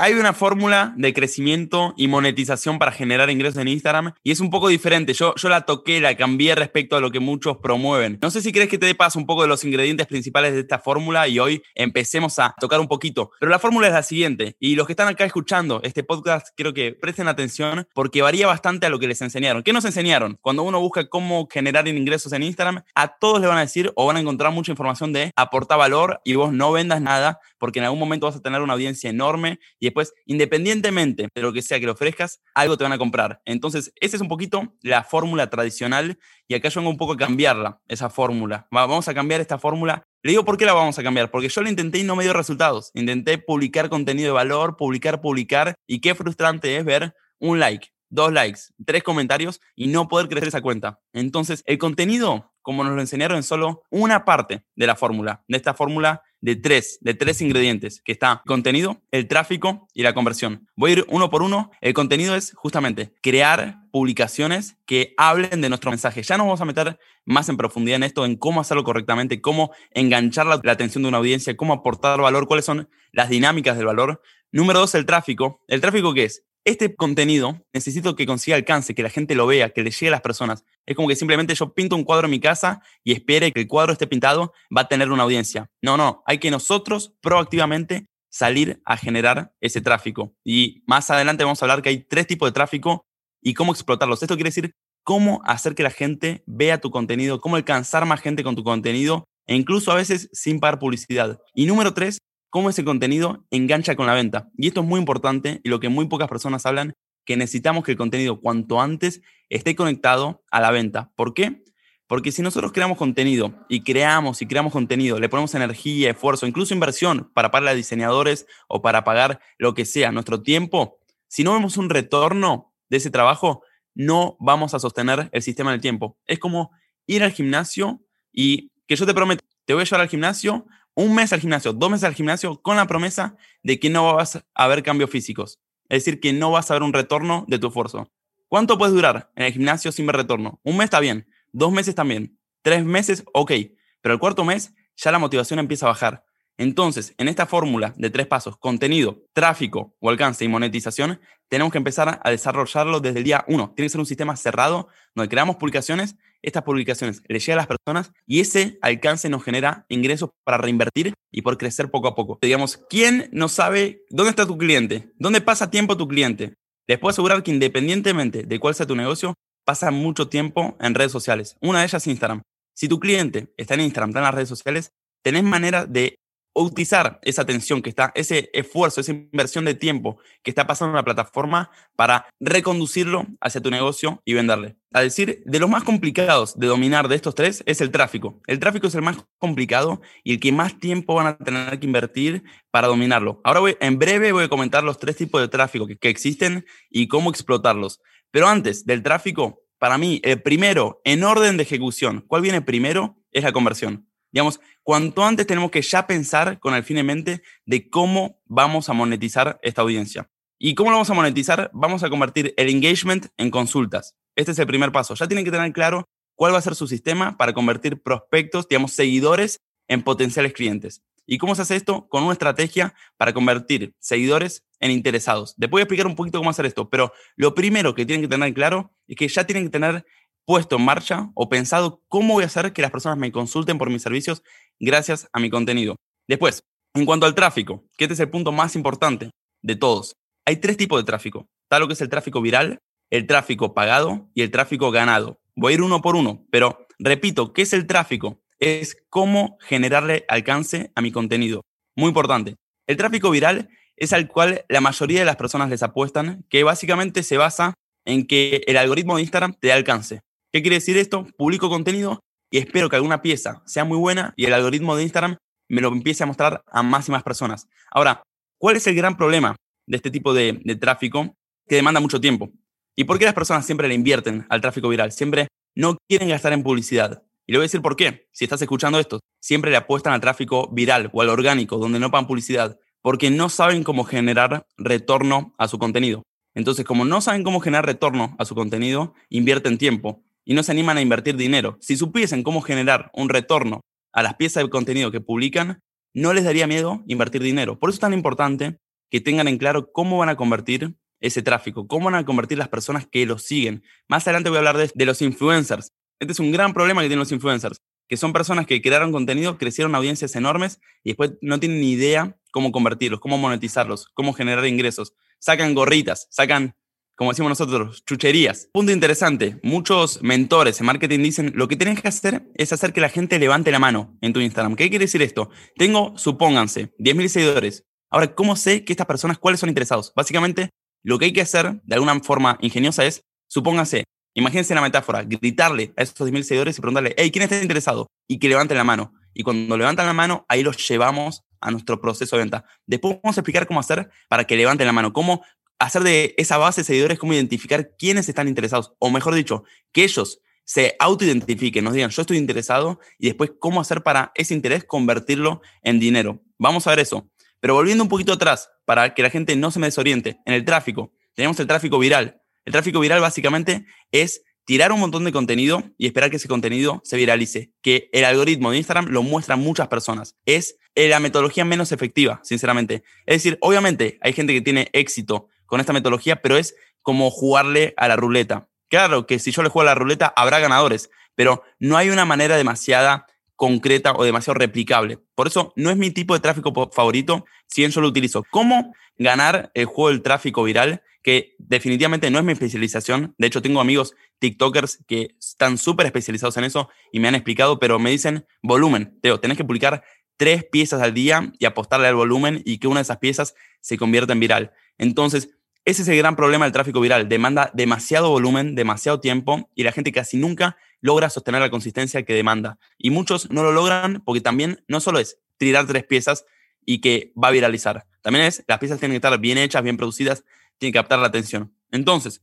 Hay una fórmula de crecimiento y monetización para generar ingresos en Instagram y es un poco diferente. Yo, yo la toqué, la cambié respecto a lo que muchos promueven. No sé si crees que te dé paso un poco de los ingredientes principales de esta fórmula y hoy empecemos a tocar un poquito. Pero la fórmula es la siguiente y los que están acá escuchando este podcast quiero que presten atención porque varía bastante a lo que les enseñaron. ¿Qué nos enseñaron? Cuando uno busca cómo generar ingresos en Instagram, a todos le van a decir o van a encontrar mucha información de aportar valor y vos no vendas nada porque en algún momento vas a tener una audiencia enorme y después, independientemente de lo que sea que le ofrezcas, algo te van a comprar. Entonces, esa es un poquito la fórmula tradicional y acá yo vengo un poco a cambiarla, esa fórmula. Vamos a cambiar esta fórmula. Le digo por qué la vamos a cambiar, porque yo la intenté y no me dio resultados. Intenté publicar contenido de valor, publicar, publicar, y qué frustrante es ver un like, dos likes, tres comentarios y no poder crecer esa cuenta. Entonces, el contenido, como nos lo enseñaron, es solo una parte de la fórmula, de esta fórmula de tres, de tres ingredientes, que está contenido, el tráfico y la conversión. Voy a ir uno por uno. El contenido es justamente crear publicaciones que hablen de nuestro mensaje. Ya nos vamos a meter más en profundidad en esto, en cómo hacerlo correctamente, cómo enganchar la, la atención de una audiencia, cómo aportar valor, cuáles son las dinámicas del valor. Número dos, el tráfico. ¿El tráfico qué es? este contenido necesito que consiga alcance, que la gente lo vea, que le llegue a las personas. Es como que simplemente yo pinto un cuadro en mi casa y espere que el cuadro esté pintado, va a tener una audiencia. No, no, hay que nosotros proactivamente salir a generar ese tráfico. Y más adelante vamos a hablar que hay tres tipos de tráfico y cómo explotarlos. Esto quiere decir cómo hacer que la gente vea tu contenido, cómo alcanzar más gente con tu contenido e incluso a veces sin pagar publicidad. Y número tres, cómo ese contenido engancha con la venta. Y esto es muy importante y lo que muy pocas personas hablan, que necesitamos que el contenido cuanto antes esté conectado a la venta. ¿Por qué? Porque si nosotros creamos contenido y creamos y creamos contenido, le ponemos energía, esfuerzo, incluso inversión para pagar a diseñadores o para pagar lo que sea, nuestro tiempo, si no vemos un retorno de ese trabajo, no vamos a sostener el sistema del tiempo. Es como ir al gimnasio y que yo te prometo, te voy a llevar al gimnasio un mes al gimnasio, dos meses al gimnasio, con la promesa de que no vas a ver cambios físicos. Es decir, que no vas a ver un retorno de tu esfuerzo. ¿Cuánto puedes durar en el gimnasio sin ver retorno? Un mes está bien, dos meses también, tres meses, ok, pero el cuarto mes ya la motivación empieza a bajar. Entonces, en esta fórmula de tres pasos, contenido, tráfico o alcance y monetización, tenemos que empezar a desarrollarlo desde el día uno. Tiene que ser un sistema cerrado donde creamos publicaciones, estas publicaciones le llegan a las personas y ese alcance nos genera ingresos para reinvertir y por crecer poco a poco. Digamos, ¿quién no sabe dónde está tu cliente? ¿Dónde pasa tiempo tu cliente? Les puedo asegurar que independientemente de cuál sea tu negocio, pasa mucho tiempo en redes sociales. Una de ellas es Instagram. Si tu cliente está en Instagram, está en las redes sociales, tenés manera de utilizar esa atención que está, ese esfuerzo, esa inversión de tiempo que está pasando en la plataforma para reconducirlo hacia tu negocio y venderle. A decir, de los más complicados de dominar de estos tres es el tráfico. El tráfico es el más complicado y el que más tiempo van a tener que invertir para dominarlo. Ahora voy, en breve voy a comentar los tres tipos de tráfico que, que existen y cómo explotarlos. Pero antes del tráfico, para mí, el primero en orden de ejecución, ¿cuál viene primero? Es la conversión. Digamos, cuanto antes tenemos que ya pensar con el fin en mente de cómo vamos a monetizar esta audiencia. ¿Y cómo lo vamos a monetizar? Vamos a convertir el engagement en consultas. Este es el primer paso. Ya tienen que tener claro cuál va a ser su sistema para convertir prospectos, digamos, seguidores en potenciales clientes. ¿Y cómo se hace esto? Con una estrategia para convertir seguidores en interesados. Después voy a explicar un poquito cómo hacer esto, pero lo primero que tienen que tener claro es que ya tienen que tener puesto en marcha o pensado cómo voy a hacer que las personas me consulten por mis servicios gracias a mi contenido. Después, en cuanto al tráfico, que este es el punto más importante de todos, hay tres tipos de tráfico. Está lo que es el tráfico viral, el tráfico pagado y el tráfico ganado. Voy a ir uno por uno, pero repito, ¿qué es el tráfico? Es cómo generarle alcance a mi contenido. Muy importante. El tráfico viral es al cual la mayoría de las personas les apuestan, que básicamente se basa en que el algoritmo de Instagram te dé alcance. ¿Qué quiere decir esto? Publico contenido y espero que alguna pieza sea muy buena y el algoritmo de Instagram me lo empiece a mostrar a más y más personas. Ahora, ¿cuál es el gran problema de este tipo de, tráfico que demanda mucho tiempo? ¿Y por qué las personas siempre le invierten al tráfico viral? Siempre no quieren gastar en publicidad. Y le voy a decir por qué. Si estás escuchando esto, siempre le apuestan al tráfico viral o al orgánico, donde no pagan publicidad, porque no saben cómo generar retorno a su contenido. Entonces, como no saben cómo generar retorno a su contenido, invierten tiempo y no se animan a invertir dinero. Si supiesen cómo generar un retorno a las piezas de contenido que publican, no les daría miedo invertir dinero. Por eso es tan importante que tengan en claro cómo van a convertir ese tráfico, cómo van a convertir las personas que los siguen. Más adelante voy a hablar de, de los influencers. Este es un gran problema que tienen los influencers, que son personas que crearon contenido, crecieron audiencias enormes y después no tienen ni idea cómo convertirlos, cómo monetizarlos, cómo generar ingresos. Sacan gorritas, sacan como decimos nosotros, chucherías. Punto interesante, muchos mentores en marketing dicen, lo que tienes que hacer es hacer que la gente levante la mano en tu Instagram. ¿Qué quiere decir esto? Tengo, supónganse, 10.000 seguidores. Ahora, ¿cómo sé que estas personas cuáles son interesados? Básicamente, lo que hay que hacer de alguna forma ingeniosa es, supónganse, imagínense la metáfora, gritarle a esos 10.000 seguidores y preguntarle, hey, ¿quién está interesado? Y que levanten la mano. Y cuando levantan la mano, ahí los llevamos a nuestro proceso de venta. Después vamos a explicar cómo hacer para que levanten la mano, cómo hacer de esa base de seguidores cómo identificar quiénes están interesados, o mejor dicho, que ellos se autoidentifiquen, nos digan, yo estoy interesado, y después cómo hacer para ese interés convertirlo en dinero. Vamos a ver eso. Pero volviendo un poquito atrás, para que la gente no se me desoriente, en el tráfico, tenemos el tráfico viral. El tráfico viral básicamente es tirar un montón de contenido y esperar que ese contenido se viralice, que el algoritmo de Instagram lo muestra a muchas personas. Es la metodología menos efectiva, sinceramente. Es decir, obviamente hay gente que tiene éxito con esta metodología, pero es como jugarle a la ruleta. Claro que si yo le juego a la ruleta habrá ganadores, pero no hay una manera demasiada concreta o demasiado replicable. Por eso no es mi tipo de tráfico favorito, si bien yo lo utilizo. ¿Cómo ganar el juego del tráfico viral? Que definitivamente no es mi especialización. De hecho, tengo amigos TikTokers que están súper especializados en eso y me han explicado, pero me dicen volumen. Teo, tenés que publicar tres piezas al día y apostarle al volumen y que una de esas piezas se convierta en viral. Entonces, ese es el gran problema del tráfico viral. Demanda demasiado volumen, demasiado tiempo y la gente casi nunca logra sostener la consistencia que demanda. Y muchos no lo logran porque también no solo es tirar tres piezas y que va a viralizar. También es, las piezas tienen que estar bien hechas, bien producidas, tienen que captar la atención. Entonces,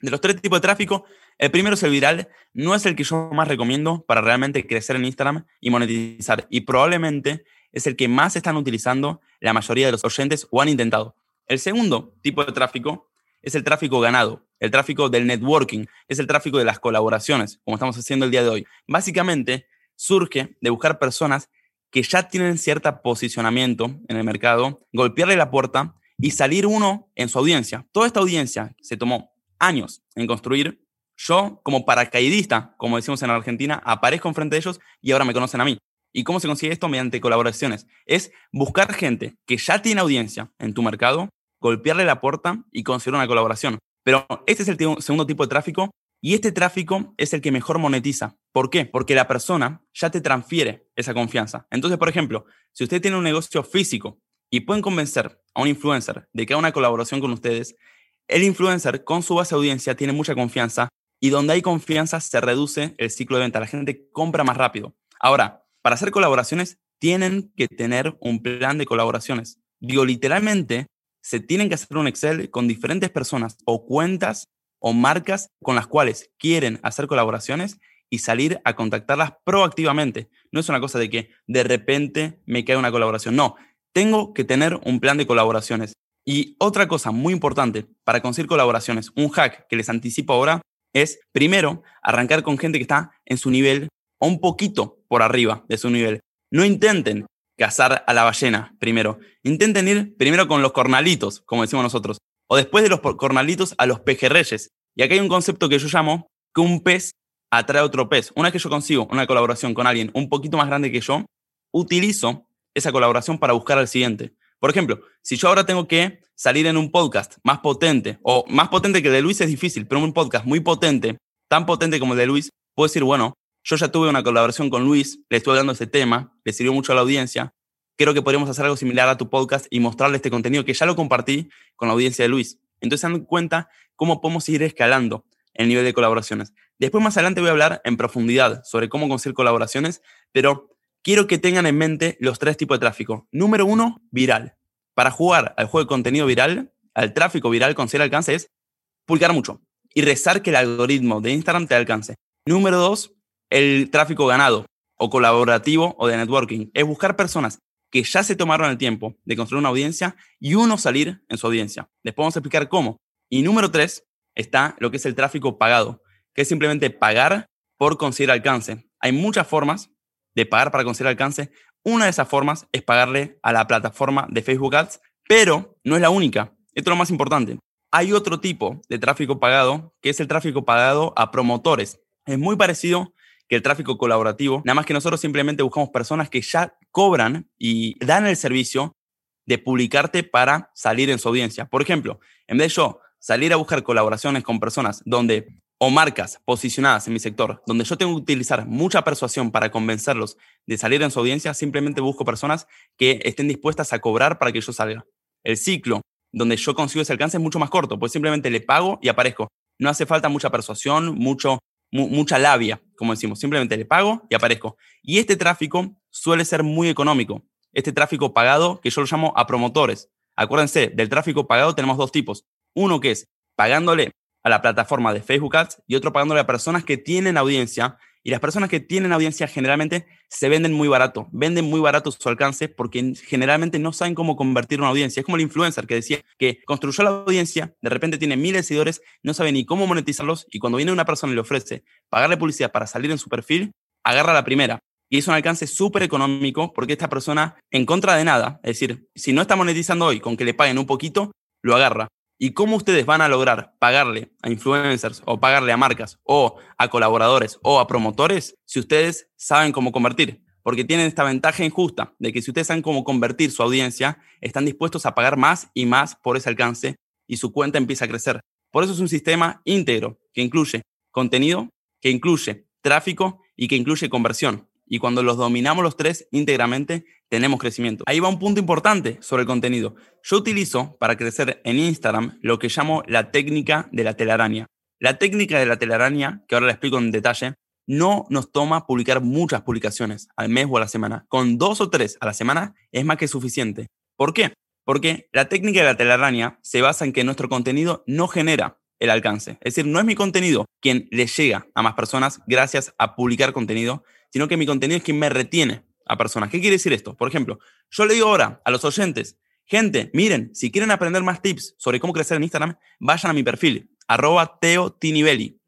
de los tres tipos de tráfico, el primero es el viral, no es el que yo más recomiendo para realmente crecer en Instagram y monetizar. Y probablemente es el que más están utilizando la mayoría de los oyentes o han intentado. El segundo tipo de tráfico es el tráfico ganado, el tráfico del networking, es el tráfico de las colaboraciones, como estamos haciendo el día de hoy. Básicamente surge de buscar personas que ya tienen cierto posicionamiento en el mercado, golpearle la puerta y salir uno en su audiencia. Toda esta audiencia se tomó años en construir. Yo, como paracaidista, como decimos en Argentina, aparezco enfrente de ellos y ahora me conocen a mí. ¿Y cómo se consigue esto? Mediante colaboraciones. Es buscar gente que ya tiene audiencia en tu mercado, golpearle la puerta y conseguir una colaboración. Pero este es el segundo tipo de tráfico y este tráfico es el que mejor monetiza. ¿Por qué? Porque la persona ya te transfiere esa confianza. Entonces, por ejemplo, si usted tiene un negocio físico y pueden convencer a un influencer de que haga una colaboración con ustedes, el influencer con su base de audiencia tiene mucha confianza y donde hay confianza se reduce el ciclo de venta. La gente compra más rápido. Ahora, para hacer colaboraciones tienen que tener un plan de colaboraciones. Digo, literalmente, se tienen que hacer un Excel con diferentes personas o cuentas o marcas con las cuales quieren hacer colaboraciones y salir a contactarlas proactivamente. No es una cosa de que de repente me cae una colaboración. No, tengo que tener un plan de colaboraciones. Y otra cosa muy importante para conseguir colaboraciones, un hack que les anticipo ahora, es primero arrancar con gente que está en su nivel un poquito por arriba de su nivel. No intenten cazar a la ballena primero. Intenten ir primero con los cornalitos, como decimos nosotros. O después de los cornalitos a los pejerreyes. Y aquí hay un concepto que yo llamo que un pez atrae a otro pez. Una vez que yo consigo una colaboración con alguien un poquito más grande que yo, utilizo esa colaboración para buscar al siguiente. Por ejemplo, si yo ahora tengo que salir en un podcast más potente, o más potente que el de Luis es difícil, pero un podcast muy potente, tan potente como el de Luis, puedo decir, bueno, yo ya tuve una colaboración con Luis, le estuve dando ese tema, le sirvió mucho a la audiencia. Creo que podríamos hacer algo similar a tu podcast y mostrarle este contenido que ya lo compartí con la audiencia de Luis. Entonces se dan cuenta cómo podemos ir escalando el nivel de colaboraciones. Después más adelante voy a hablar en profundidad sobre cómo conseguir colaboraciones, pero quiero que tengan en mente los tres tipos de tráfico. Número uno, viral. Para jugar al juego de contenido viral, al tráfico viral, conseguir alcance es publicar mucho y rezar que el algoritmo de Instagram te alcance. Número dos, el tráfico ganado o colaborativo o de networking. Es buscar personas que ya se tomaron el tiempo de construir una audiencia y uno salir en su audiencia. Les podemos explicar cómo. Y número tres, está lo que es el tráfico pagado, que es simplemente pagar por conseguir alcance. Hay muchas formas de pagar para conseguir alcance. Una de esas formas es pagarle a la plataforma de Facebook Ads, pero no es la única. Esto es lo más importante. Hay otro tipo de tráfico pagado, que es el tráfico pagado a promotores. Es muy parecido el tráfico colaborativo, nada más que nosotros simplemente buscamos personas que ya cobran y dan el servicio de publicarte para salir en su audiencia. Por ejemplo, en vez de yo salir a buscar colaboraciones con personas donde o marcas posicionadas en mi sector, donde yo tengo que utilizar mucha persuasión para convencerlos de salir en su audiencia, simplemente busco personas que estén dispuestas a cobrar para que yo salga. El ciclo donde yo consigo ese alcance es mucho más corto, pues simplemente le pago y aparezco. No hace falta mucha persuasión, mucho, mucha labia, como decimos, simplemente le pago y aparezco. Y este tráfico suele ser muy económico. Este tráfico pagado, que yo lo llamo a promotores. Acuérdense, del tráfico pagado tenemos dos tipos. Uno que es pagándole a la plataforma de Facebook Ads y otro pagándole a personas que tienen audiencia y las personas que tienen audiencia generalmente se venden muy barato, venden muy barato su alcance porque generalmente no saben cómo convertir una audiencia. Es como el influencer que decía que construyó la audiencia, de repente tiene miles de seguidores, no sabe ni cómo monetizarlos y cuando viene una persona y le ofrece pagarle publicidad para salir en su perfil, agarra la primera. Y es un alcance súper económico porque esta persona, en contra de nada, es decir, si no está monetizando hoy con que le paguen un poquito, lo agarra. ¿Y cómo ustedes van a lograr pagarle a influencers o pagarle a marcas o a colaboradores o a promotores si ustedes saben cómo convertir? Porque tienen esta ventaja injusta de que si ustedes saben cómo convertir su audiencia, están dispuestos a pagar más y más por ese alcance y su cuenta empieza a crecer. Por eso es un sistema íntegro que incluye contenido, que incluye tráfico y que incluye conversión. Y cuando los dominamos los tres íntegramente, tenemos crecimiento. Ahí va un punto importante sobre el contenido. Yo utilizo para crecer en Instagram lo que llamo la técnica de la telaraña. La técnica de la telaraña, que ahora la explico en detalle, no nos toma publicar muchas publicaciones al mes o a la semana. Con dos o tres a la semana es más que suficiente. ¿Por qué? Porque la técnica de la telaraña se basa en que nuestro contenido no genera el alcance. Es decir, no es mi contenido quien le llega a más personas gracias a publicar contenido, sino que mi contenido es quien me retiene a personas. ¿Qué quiere decir esto? Por ejemplo, yo le digo ahora a los oyentes, gente, miren, si quieren aprender más tips sobre cómo crecer en Instagram, vayan a mi perfil, arroba Teo T-I-N-I,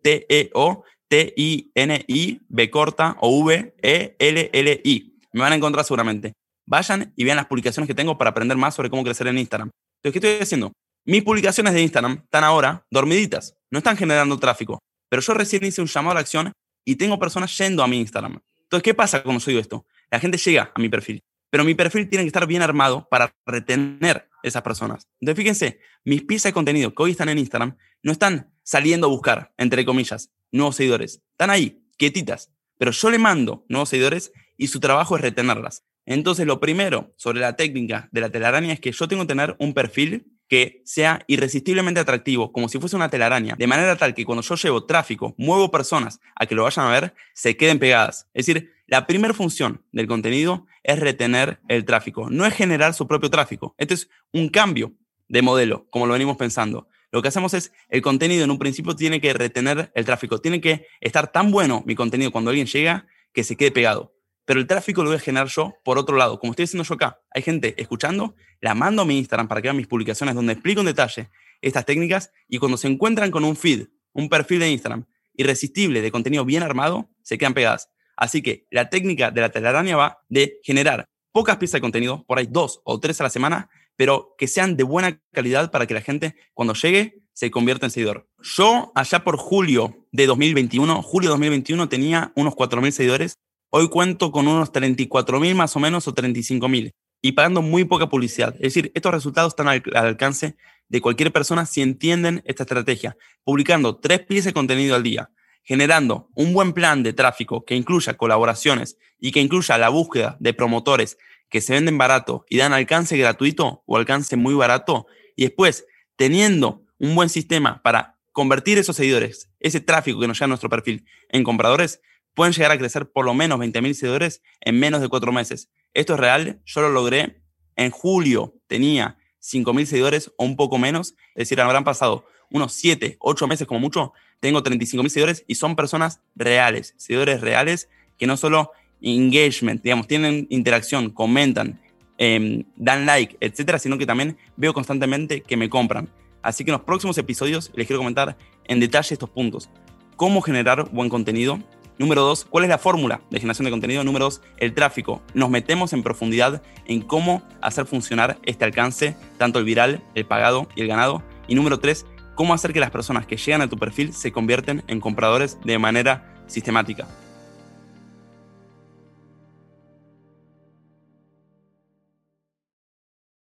B corta o V-E-L-L-I. Me van a encontrar seguramente. Vayan y vean las publicaciones que tengo para aprender más sobre cómo crecer en Instagram. Entonces, ¿qué estoy haciendo? Mis publicaciones de Instagram están ahora dormiditas, no están generando tráfico, pero yo recién hice un llamado a la acción y tengo personas yendo a mi Instagram. Entonces, ¿qué pasa cuando yo esto? La gente llega a mi perfil, pero mi perfil tiene que estar bien armado para retener esas personas. Entonces, fíjense, mis piezas de contenido que hoy están en Instagram no están saliendo a buscar, entre comillas, nuevos seguidores. Están ahí, quietitas. Pero yo le mando nuevos seguidores y su trabajo es retenerlas. Entonces, lo primero sobre la técnica de la telaraña es que yo tengo que tener un perfil que sea irresistiblemente atractivo, como si fuese una telaraña, de manera tal que cuando yo llevo tráfico, muevo personas a que lo vayan a ver, se queden pegadas. Es decir, la primera función del contenido es retener el tráfico, no es generar su propio tráfico. Este es un cambio de modelo, como lo venimos pensando. Lo que hacemos es, el contenido en un principio tiene que retener el tráfico, tiene que estar tan bueno mi contenido cuando alguien llega que se quede pegado pero el tráfico lo voy a generar yo por otro lado. Como estoy diciendo yo acá, hay gente escuchando, la mando a mi Instagram para que vean mis publicaciones donde explico en detalle estas técnicas y cuando se encuentran con un feed, un perfil de Instagram irresistible de contenido bien armado, se quedan pegadas. Así que la técnica de la telaraña va de generar pocas piezas de contenido, por ahí dos o tres a la semana, pero que sean de buena calidad para que la gente cuando llegue se convierta en seguidor. Yo allá por julio de 2021, julio de 2021 tenía unos 4.000 seguidores Hoy cuento con unos 34 mil más o menos o 35 mil y pagando muy poca publicidad. Es decir, estos resultados están al, alcance de cualquier persona si entienden esta estrategia. Publicando tres piezas de contenido al día, generando un buen plan de tráfico que incluya colaboraciones y que incluya la búsqueda de promotores que se venden barato y dan alcance gratuito o alcance muy barato, y después teniendo un buen sistema para convertir esos seguidores, ese tráfico que nos llega a nuestro perfil, en compradores, pueden llegar a crecer por lo menos 20.000 seguidores en menos de cuatro meses. Esto es real, yo lo logré en julio, tenía 5.000 seguidores o un poco menos, es decir, habrán pasado unos 7, 8 meses como mucho, tengo 35 mil seguidores y son personas reales, seguidores reales que no solo engagement, digamos, tienen interacción, comentan, em, dan like, etcétera, sino que también veo constantemente que me compran. Así que en los próximos episodios les quiero comentar en detalle estos puntos. Cómo generar buen contenido. Número dos, ¿cuál es la fórmula de generación de contenido? Número dos, el tráfico. Nos metemos en profundidad en cómo hacer funcionar este alcance, tanto el viral, el pagado y el ganado. Y número tres, cómo hacer que las personas que llegan a tu perfil se convierten en compradores de manera sistemática.